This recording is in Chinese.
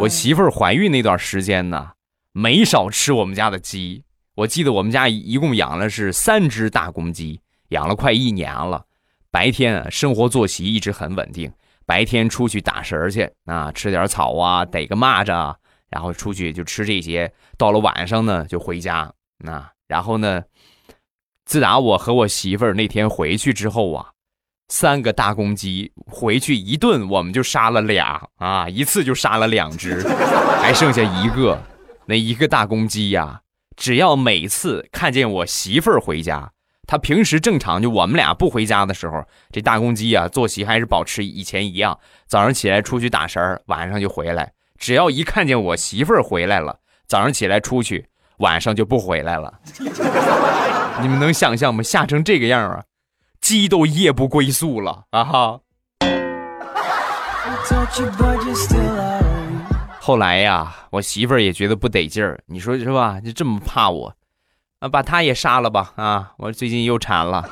我媳妇儿怀孕那段时间呢，没少吃我们家的鸡。我记得我们家一共养了是三只大公鸡，养了快一年了。白天，生活作息一直很稳定，白天出去打食去啊，吃点草啊，逮个蚂蚱，然后出去就吃这些。到了晚上呢，就回家啊。然后呢，自打我和我媳妇儿那天回去之后啊。三个大公鸡回去一顿，我们就杀了俩啊！一次就杀了两只，还剩下一个。那一个大公鸡呀，只要每次看见我媳妇儿回家，他平时正常就我们俩不回家的时候，这大公鸡啊作息还是保持以前一样，早上起来出去打食儿，晚上就回来。只要一看见我媳妇儿回来了，早上起来出去，晚上就不回来了。你们能想象吗？吓成这个样啊！鸡都夜不归宿了啊哈！后来呀，我媳妇儿也觉得不得劲儿，你说是吧？就这么怕我，啊，把他也杀了吧啊！我最近又馋了。